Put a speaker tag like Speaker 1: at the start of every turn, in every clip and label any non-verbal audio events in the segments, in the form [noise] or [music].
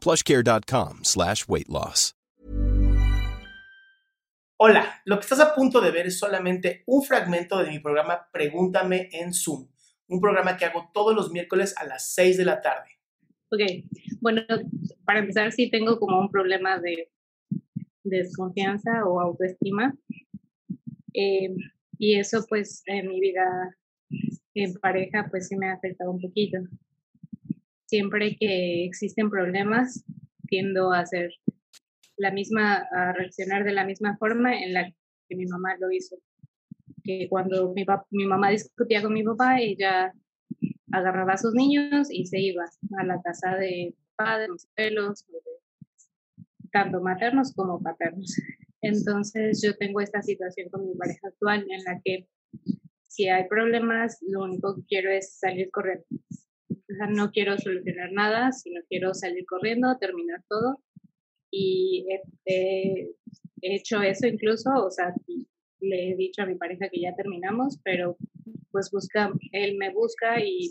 Speaker 1: plushcare.com slash weight loss.
Speaker 2: Hola, lo que estás a punto de ver es solamente un fragmento de mi programa Pregúntame en Zoom, un programa que hago todos los miércoles a las 6 de la tarde.
Speaker 3: Ok, bueno, para empezar sí tengo como un problema de desconfianza o autoestima. Eh, y eso pues en mi vida en pareja pues sí me ha afectado un poquito. Siempre que existen problemas, tiendo a hacer la misma, a reaccionar de la misma forma en la que mi mamá lo hizo. Que cuando mi, mi mamá discutía con mi papá, ella agarraba a sus niños y se iba a la casa de mis pelos, tanto maternos como paternos. Entonces yo tengo esta situación con mi pareja actual en la que si hay problemas, lo único que quiero es salir corriendo. No quiero solucionar nada, sino quiero salir corriendo, terminar todo. Y he, hecho eso incluso, o sea, le he dicho a mi pareja que ya terminamos, pero pues busca, él me busca y,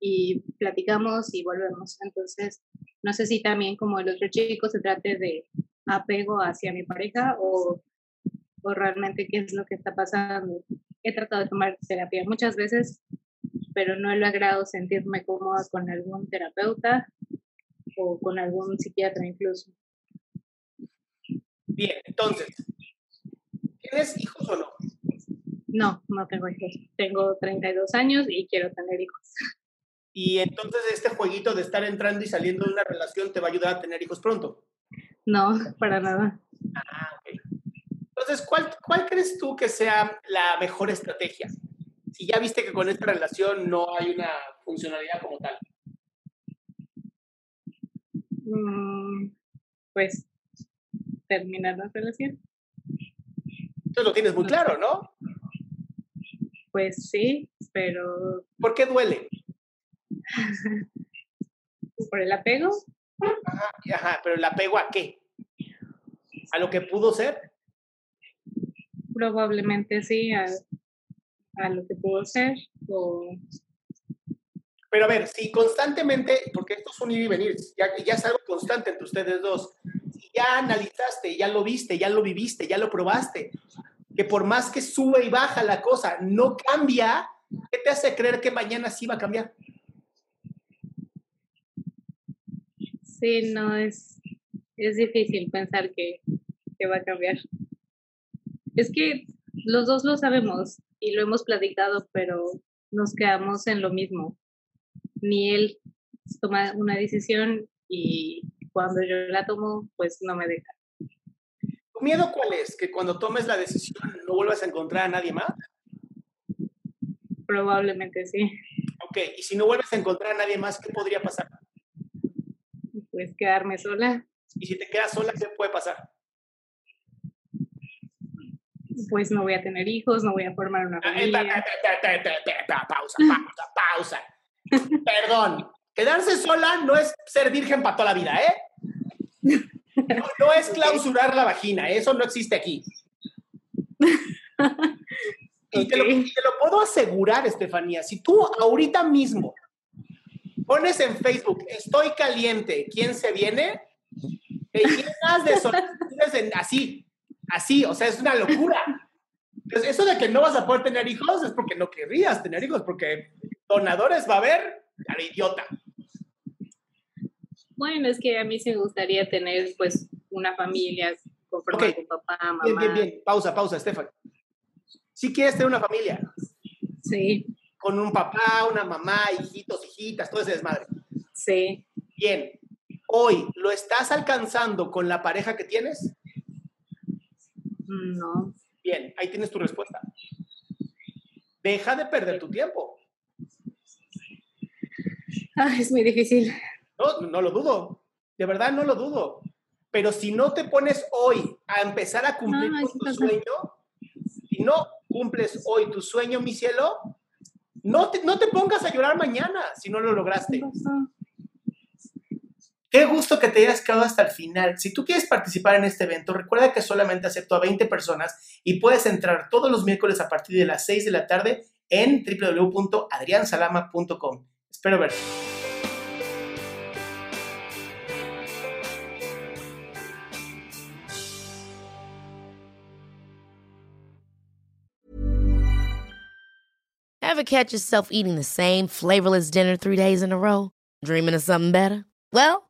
Speaker 3: y platicamos y volvemos. Entonces, no sé si también como el otro chico se trate de apego hacia mi pareja o, o realmente qué es lo que está pasando. He tratado de tomar terapia muchas veces, pero no he logrado sentirme cómoda con algún terapeuta o con algún psiquiatra incluso.
Speaker 2: Bien, entonces, ¿tienes hijos o no?
Speaker 3: No, no tengo hijos. Tengo 32 años y quiero tener hijos.
Speaker 2: Y entonces este jueguito de estar entrando y saliendo de una relación te va a ayudar a tener hijos pronto.
Speaker 3: No, para nada.
Speaker 2: Ah, ok. Entonces, ¿cuál, ¿cuál crees tú que sea la mejor estrategia? Si ya viste que con esta relación no hay una funcionalidad como tal.
Speaker 3: Mm, pues terminar la relación.
Speaker 2: Entonces lo tienes muy claro, ¿no?
Speaker 3: Pues sí, pero...
Speaker 2: ¿Por qué duele? [laughs]
Speaker 3: ¿Por el apego?
Speaker 2: Ajá, ajá, pero el apego a qué? ¿A lo que pudo ser?
Speaker 3: Probablemente sí, a, a lo que pudo ser. O...
Speaker 2: Pero a ver, si constantemente, porque esto es un ir y venir, ya, ya es algo constante entre ustedes dos, si ya analizaste, ya lo viste, ya lo viviste, ya lo probaste, que por más que sube y baja la cosa, no cambia, ¿qué te hace creer que mañana sí va a cambiar?
Speaker 3: Sí, no, es, es difícil pensar que, que va a cambiar. Es que los dos lo sabemos y lo hemos platicado, pero nos quedamos en lo mismo. Ni él toma una decisión y cuando yo la tomo, pues no me deja.
Speaker 2: ¿Tu miedo cuál es? ¿Que cuando tomes la decisión no vuelvas a encontrar a nadie más?
Speaker 3: Probablemente sí.
Speaker 2: Ok, y si no vuelves a encontrar a nadie más, ¿qué podría pasar?
Speaker 3: Pues quedarme sola.
Speaker 2: Y si te quedas sola, ¿qué puede pasar?
Speaker 3: Pues no voy a tener hijos, no voy a formar una
Speaker 2: Ah, eh,
Speaker 3: familia.
Speaker 2: Pausa, pausa, pausa. Perdón. Quedarse sola no es ser virgen para toda la vida, ¿eh? No, no es clausurar la vagina, eso no existe aquí. Y te, lo, te lo puedo asegurar, Estefanía, si tú ahorita mismo pones en Facebook, estoy caliente, ¿quién se viene? Te llenas de [laughs] solicitudes en- así, así, o sea, es una locura. Entonces, eso de que no vas a poder tener hijos es porque no querrías tener hijos, porque donadores va a haber, cara idiota.
Speaker 3: Bueno, es que a mí sí me gustaría tener pues una familia con papá, mamá.
Speaker 2: Bien, bien, bien. Pausa, pausa, Estefan. Si quieres tener una familia,
Speaker 3: Sí,
Speaker 2: con un papá, una mamá, hijitos, hijitas, todo ese desmadre.
Speaker 3: sí.
Speaker 2: Bien. Hoy, ¿lo estás alcanzando con la pareja que tienes?
Speaker 3: No.
Speaker 2: Bien, ahí tienes tu respuesta. Deja de perder tu tiempo.
Speaker 3: Ah, es muy difícil.
Speaker 2: No, no lo dudo. De verdad no lo dudo. Pero si no te pones hoy a empezar a cumplir con tu sueño, si no cumples hoy tu sueño, mi cielo, no te, no te pongas a llorar mañana si no lo lograste. Qué gusto que te hayas quedado hasta el final. Si tú quieres participar en este evento, recuerda que solamente acepto a 20 personas y puedes entrar todos los miércoles a partir de las 6 de la tarde en www.adriansalama.com. Espero verte.
Speaker 4: Ever catch yourself eating the same flavorless dinner three days in a row? Dreaming of something better? Well,